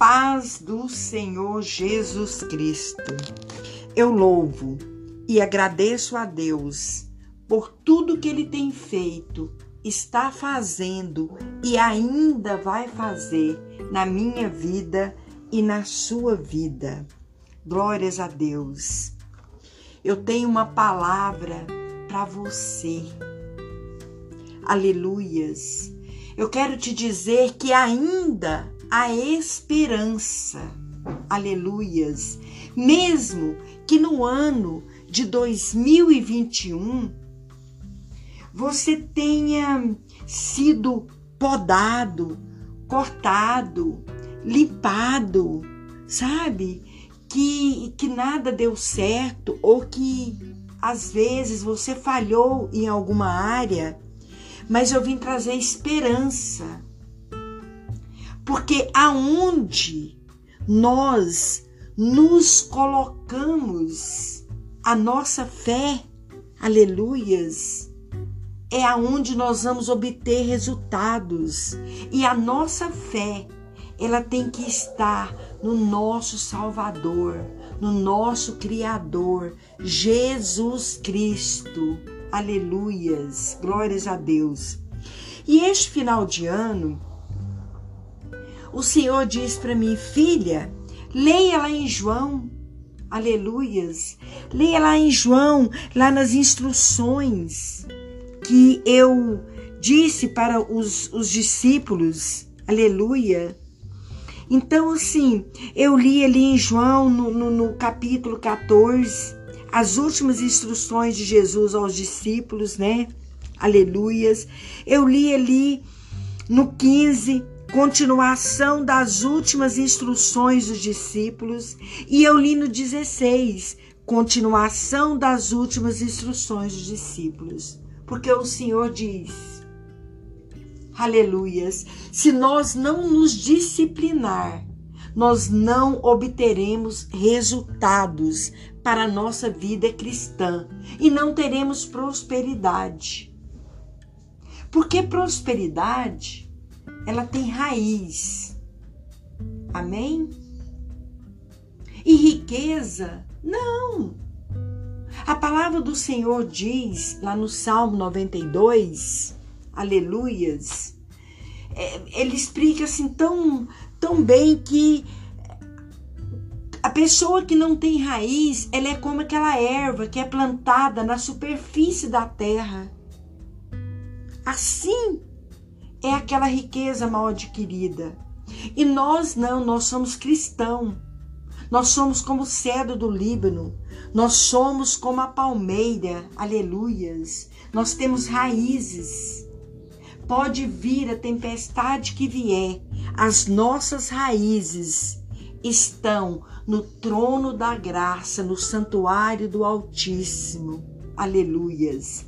paz do Senhor Jesus Cristo. Eu louvo e agradeço a Deus por tudo que Ele tem feito, está fazendo e ainda vai fazer na minha vida e na sua vida. Glórias a Deus. Eu tenho uma palavra para você. Aleluias. Eu quero te dizer que ainda há esperança. Aleluias. Mesmo que no ano de 2021 você tenha sido podado, cortado, limpado, sabe? Que, que nada deu certo ou que às vezes você falhou em alguma área, mas eu vim trazer esperança. Porque aonde nós nos colocamos a nossa fé, aleluias, é aonde nós vamos obter resultados. E a nossa fé, ela tem que estar no nosso Salvador, no nosso Criador, Jesus Cristo. Aleluias, glórias a Deus. E este final de ano, o Senhor diz para mim, filha, leia lá em João, aleluias, leia lá em João, lá nas instruções que eu disse para os, os discípulos, aleluia. Então, assim, eu li ali em João, no, no, no capítulo 14, as últimas instruções de Jesus aos discípulos, né? Aleluias. Eu li ali no 15, continuação das últimas instruções dos discípulos, e eu li no 16, continuação das últimas instruções dos discípulos. Porque o Senhor diz: Aleluias, se nós não nos disciplinar, nós não obteremos resultados para a nossa vida cristã e não teremos prosperidade. Porque prosperidade, ela tem raiz. Amém? E riqueza, não. A palavra do Senhor diz lá no Salmo 92, aleluias, é, ele explica assim tão, tão bem que a pessoa que não tem raiz, ela é como aquela erva que é plantada na superfície da terra. Assim é aquela riqueza mal adquirida. E nós não, nós somos cristãos. Nós somos como o cedro do Líbano. Nós somos como a palmeira. Aleluias. Nós temos raízes. Pode vir a tempestade que vier, as nossas raízes estão no trono da graça, no santuário do Altíssimo. Aleluias.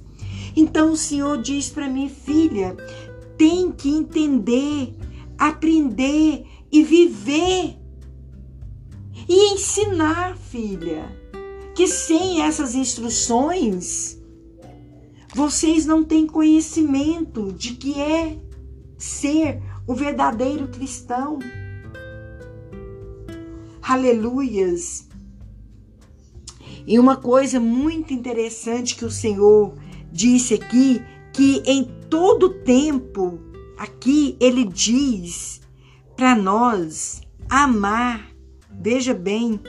Então o Senhor diz para mim, filha, tem que entender, aprender e viver e ensinar, filha, que sem essas instruções vocês não têm conhecimento de que é ser o verdadeiro cristão. Aleluias. E uma coisa muito interessante que o Senhor disse aqui, que em todo tempo, aqui ele diz para nós amar, veja bem,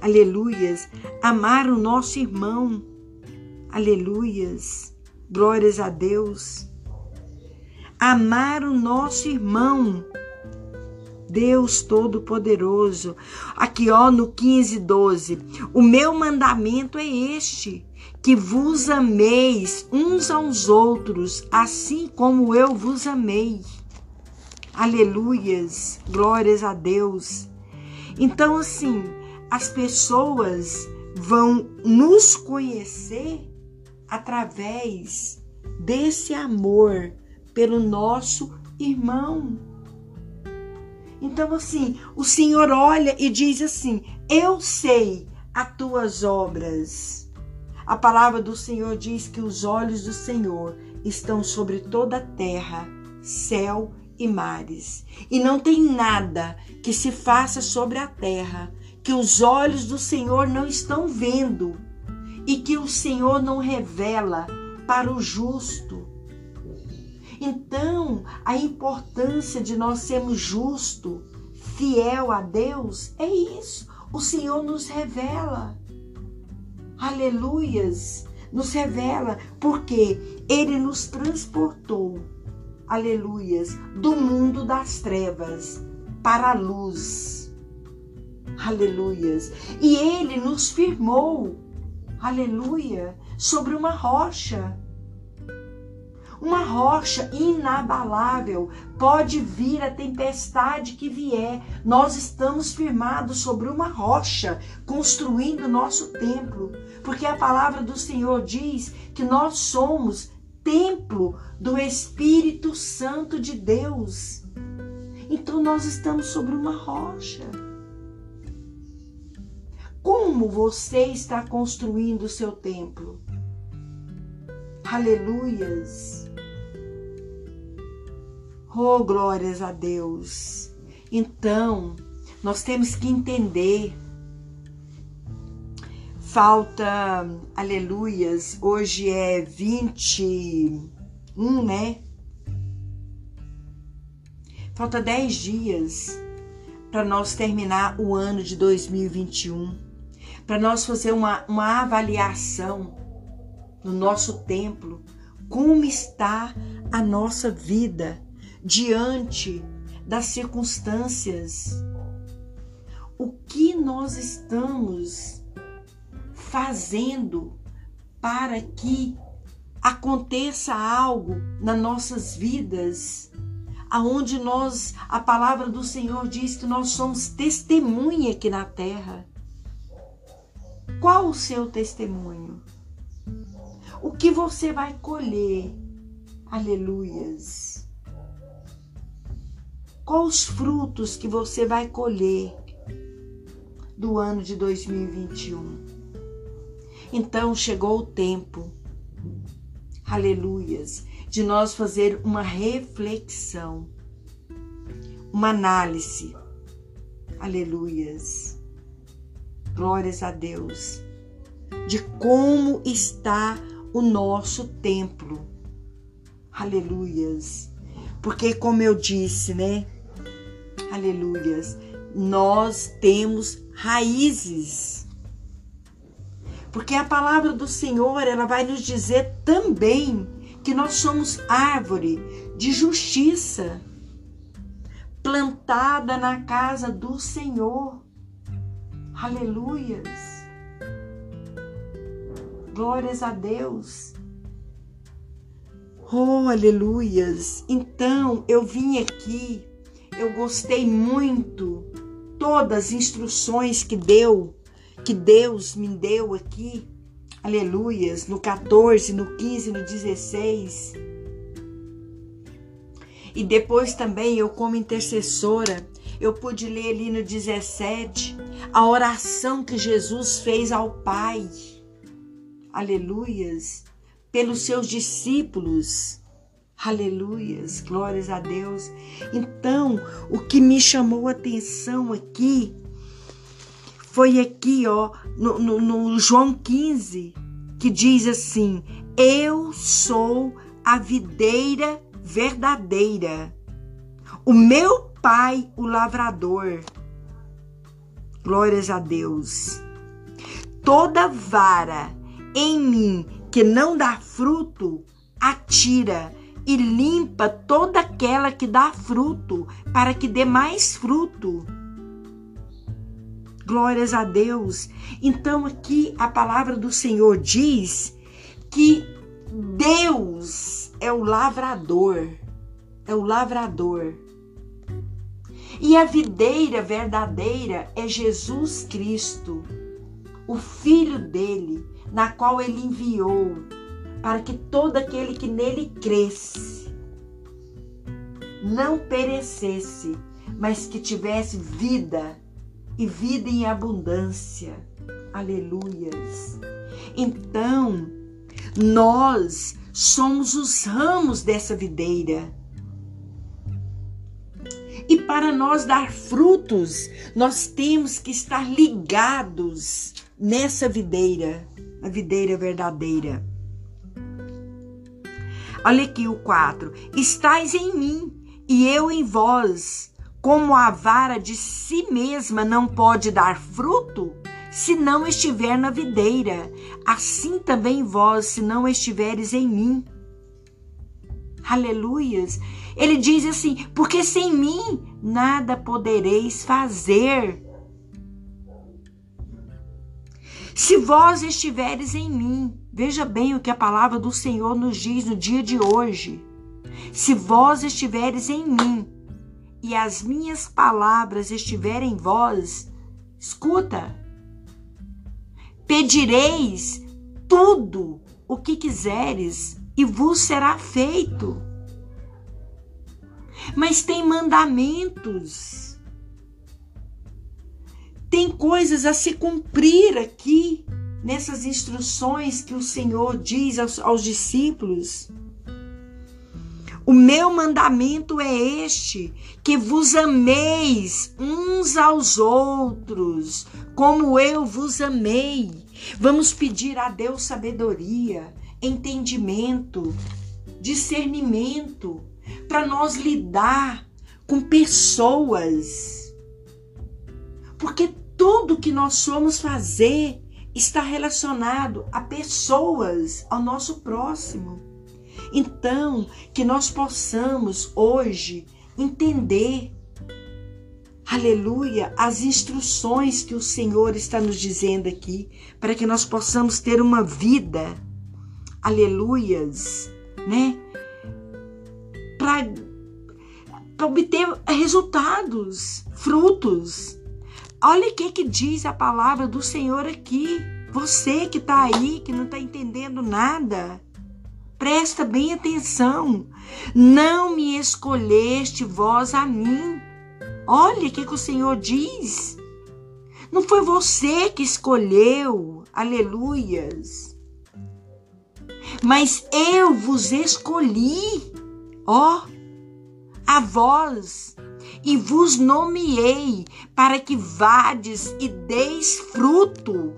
aleluias, amar o nosso irmão, aleluias, glórias a Deus, amar o nosso irmão, Deus Todo-Poderoso. Aqui, ó, no 15, 12. O meu mandamento é este: que vos ameis uns aos outros, assim como eu vos amei. Aleluias, glórias a Deus. Então, assim, as pessoas vão nos conhecer através desse amor pelo nosso irmão. Então, assim, o Senhor olha e diz assim: Eu sei as tuas obras. A palavra do Senhor diz que os olhos do Senhor estão sobre toda a terra, céu e mares, e não tem nada que se faça sobre a terra que os olhos do Senhor não estão vendo e que o Senhor não revela para o justo. Então, a importância de nós sermos justo, fiel a Deus, é isso. O Senhor nos revela. Aleluias! Nos revela porque Ele nos transportou, aleluias, do mundo das trevas para a luz. Aleluias! E Ele nos firmou, aleluia, sobre uma rocha uma rocha inabalável. Pode vir a tempestade que vier, nós estamos firmados sobre uma rocha, construindo nosso templo, porque a palavra do Senhor diz que nós somos templo do Espírito Santo de Deus. Então nós estamos sobre uma rocha. Como você está construindo o seu templo? Aleluias. Oh, glórias a Deus. Então, nós temos que entender. Falta, aleluias, hoje é 21, né? Falta 10 dias para nós terminar o ano de 2021, para nós fazer uma, uma avaliação no nosso templo, como está a nossa vida diante das circunstâncias. O que nós estamos fazendo para que aconteça algo nas nossas vidas, aonde nós, a palavra do Senhor diz que nós somos testemunha aqui na terra. Qual o seu testemunho? O que você vai colher? Aleluias. Quais os frutos que você vai colher do ano de 2021? Então chegou o tempo, aleluias, de nós fazer uma reflexão, uma análise, aleluias, glórias a Deus, de como está o nosso templo, aleluias, porque como eu disse, né? Aleluias. Nós temos raízes. Porque a palavra do Senhor, ela vai nos dizer também que nós somos árvore de justiça, plantada na casa do Senhor. Aleluias. Glórias a Deus. Oh, aleluias. Então, eu vim aqui eu gostei muito todas as instruções que deu, que Deus me deu aqui. Aleluias, no 14, no 15, no 16. E depois também eu como intercessora, eu pude ler ali no 17 a oração que Jesus fez ao Pai. Aleluias, pelos seus discípulos. Aleluias, glórias a Deus. Então, o que me chamou a atenção aqui foi aqui, ó, no, no, no João 15, que diz assim: Eu sou a videira verdadeira, o meu pai, o lavrador. Glórias a Deus. Toda vara em mim que não dá fruto, atira e limpa toda aquela que dá fruto, para que dê mais fruto. Glórias a Deus. Então aqui a palavra do Senhor diz que Deus é o lavrador, é o lavrador. E a videira verdadeira é Jesus Cristo, o Filho dele, na qual ele enviou para que todo aquele que nele cresce não perecesse, mas que tivesse vida e vida em abundância. Aleluias. Então, nós somos os ramos dessa videira. para nós dar frutos, nós temos que estar ligados nessa videira, a videira verdadeira. Olha aqui o 4. Estais em mim e eu em vós. Como a vara de si mesma não pode dar fruto, se não estiver na videira, assim também vós, se não estiveres em mim. Aleluias. Ele diz assim: porque sem mim nada podereis fazer. Se vós estiveres em mim, veja bem o que a palavra do Senhor nos diz no dia de hoje. Se vós estiveres em mim e as minhas palavras estiverem em vós, escuta, pedireis tudo o que quiseres e vos será feito. Mas tem mandamentos, tem coisas a se cumprir aqui nessas instruções que o Senhor diz aos, aos discípulos. O meu mandamento é este: que vos ameis uns aos outros, como eu vos amei. Vamos pedir a Deus sabedoria, entendimento, discernimento para nós lidar com pessoas. Porque tudo que nós somos fazer está relacionado a pessoas, ao nosso próximo. Então, que nós possamos hoje entender, aleluia, as instruções que o Senhor está nos dizendo aqui, para que nós possamos ter uma vida, aleluias, né? Para obter resultados, frutos. Olha o que, que diz a palavra do Senhor aqui. Você que está aí, que não está entendendo nada, presta bem atenção. Não me escolheste vós a mim. Olha o que, que o Senhor diz. Não foi você que escolheu, aleluias. Mas eu vos escolhi, ó, a vós e vos nomeei para que vades e deis fruto,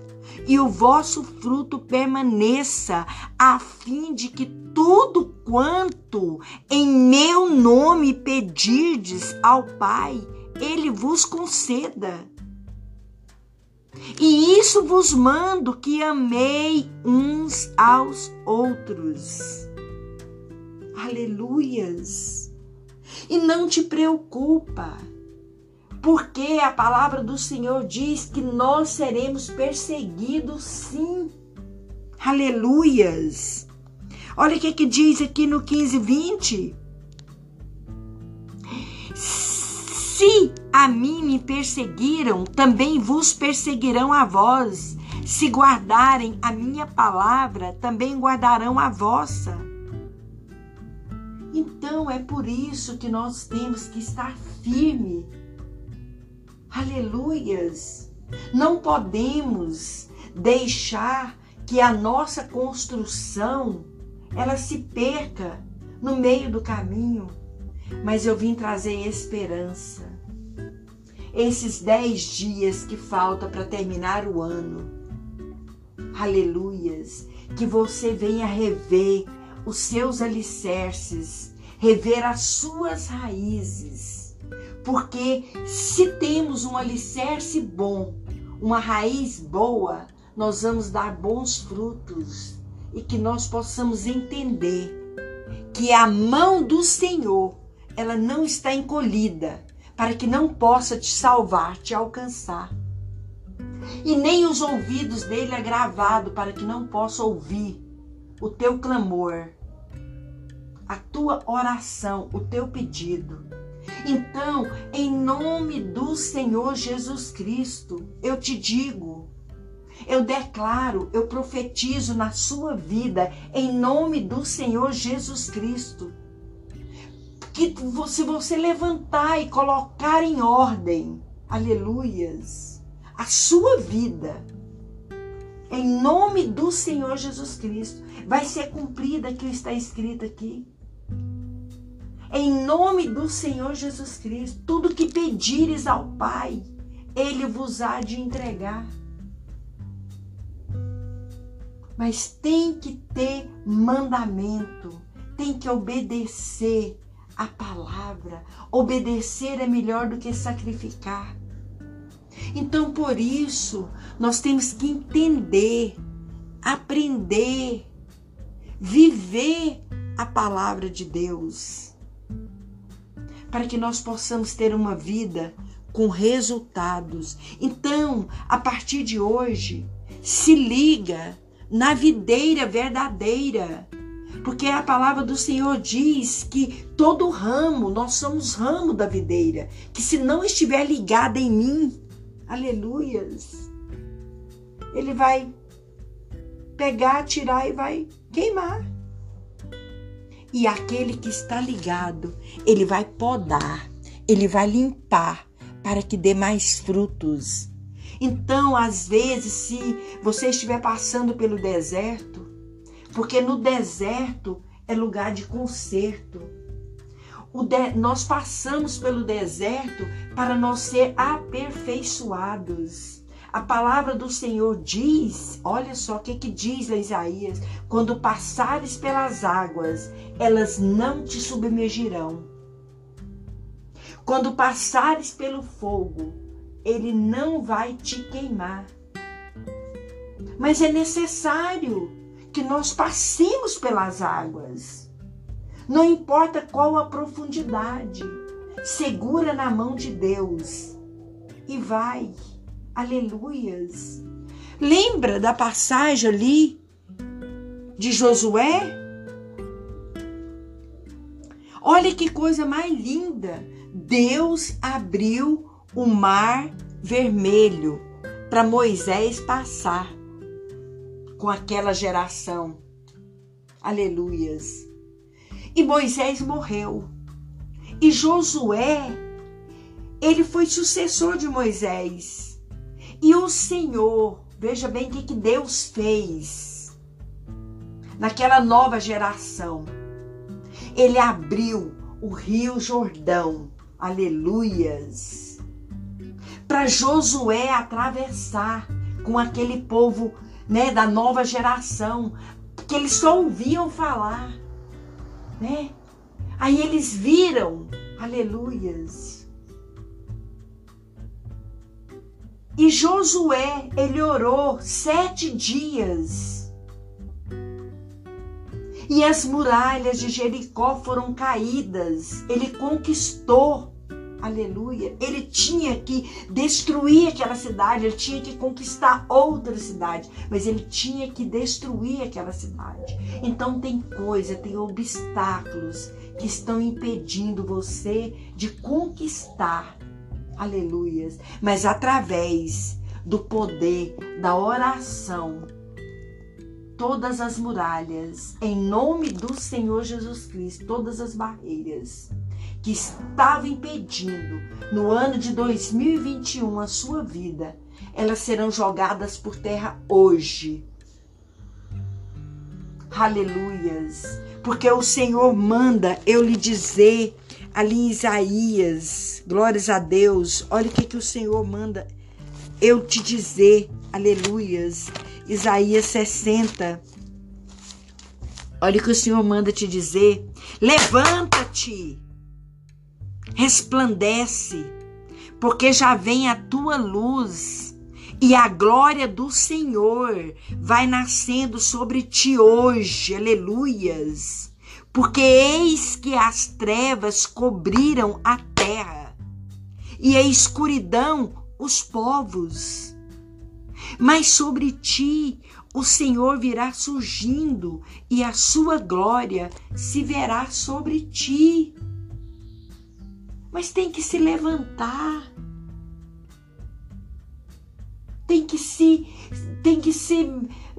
e o vosso fruto permaneça, a fim de que tudo quanto em meu nome pedirdes ao Pai, ele vos conceda. E isso vos mando que amei uns aos outros. Aleluias. E não te preocupa, porque a palavra do Senhor diz que nós seremos perseguidos sim. Aleluias. Olha o que, que diz aqui no 15, 20. Se a mim me perseguiram, também vos perseguirão a vós. Se guardarem a minha palavra, também guardarão a vossa. Então é por isso que nós temos que estar firme. Aleluias! Não podemos deixar que a nossa construção ela se perca no meio do caminho. Mas eu vim trazer esperança. Esses dez dias que falta para terminar o ano. Aleluias! Que você venha rever os seus alicerces, rever as suas raízes. Porque se temos um alicerce bom, uma raiz boa, nós vamos dar bons frutos e que nós possamos entender que a mão do Senhor, ela não está encolhida para que não possa te salvar, te alcançar. E nem os ouvidos dele é gravado para que não possa ouvir o teu clamor, a tua oração, o teu pedido. Então, em nome do Senhor Jesus Cristo, eu te digo, eu declaro, eu profetizo na sua vida, em nome do Senhor Jesus Cristo, que se você levantar e colocar em ordem, aleluias, a sua vida, em nome do Senhor Jesus Cristo, vai ser cumprida que está escrito aqui. Em nome do Senhor Jesus Cristo, tudo que pedires ao Pai, Ele vos há de entregar. Mas tem que ter mandamento, tem que obedecer a palavra. Obedecer é melhor do que sacrificar. Então, por isso, nós temos que entender, aprender, viver a palavra de Deus, para que nós possamos ter uma vida com resultados. Então, a partir de hoje, se liga na videira verdadeira. Porque a palavra do Senhor diz que todo ramo, nós somos ramo da videira, que se não estiver ligado em mim, aleluias, ele vai pegar, tirar e vai queimar. E aquele que está ligado, ele vai podar, ele vai limpar para que dê mais frutos. Então, às vezes, se você estiver passando pelo deserto, porque no deserto é lugar de conserto. De, nós passamos pelo deserto para nós ser aperfeiçoados. A palavra do Senhor diz, olha só o que, que diz lá Isaías: quando passares pelas águas, elas não te submergirão. Quando passares pelo fogo, ele não vai te queimar. Mas é necessário que nós passemos pelas águas. Não importa qual a profundidade, segura na mão de Deus e vai. Aleluias. Lembra da passagem ali de Josué? Olha que coisa mais linda. Deus abriu o mar vermelho para Moisés passar com aquela geração. Aleluias. E Moisés morreu. E Josué, ele foi sucessor de Moisés. E o Senhor, veja bem o que, que Deus fez naquela nova geração. Ele abriu o rio Jordão, aleluias, para Josué atravessar com aquele povo né, da nova geração, que eles só ouviam falar, né? Aí eles viram, aleluias, E Josué, ele orou sete dias. E as muralhas de Jericó foram caídas. Ele conquistou. Aleluia. Ele tinha que destruir aquela cidade, ele tinha que conquistar outra cidade, mas ele tinha que destruir aquela cidade. Então tem coisa, tem obstáculos que estão impedindo você de conquistar aleluias, mas através do poder da oração, todas as muralhas, em nome do Senhor Jesus Cristo, todas as barreiras que estavam impedindo no ano de 2021 a sua vida, elas serão jogadas por terra hoje. Aleluias. Porque o Senhor manda eu lhe dizer ali em Isaías, glórias a Deus, olha o que, que o Senhor manda eu te dizer, aleluias, Isaías 60. Olha o que o Senhor manda te dizer: levanta-te, resplandece, porque já vem a tua luz. E a glória do Senhor vai nascendo sobre ti hoje, aleluias porque eis que as trevas cobriram a terra e a escuridão os povos. Mas sobre ti o Senhor virá surgindo e a sua glória se verá sobre ti. Mas tem que se levantar. Tem que se tem que se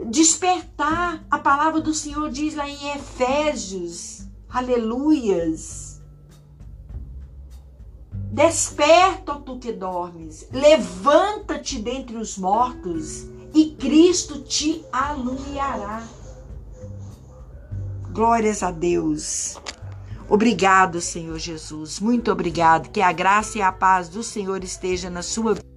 despertar. A palavra do Senhor diz lá em Efésios, aleluias. Desperta, tu que dormes, levanta-te dentre os mortos e Cristo te alumiará. Glórias a Deus. Obrigado, Senhor Jesus. Muito obrigado. Que a graça e a paz do Senhor esteja na sua vida.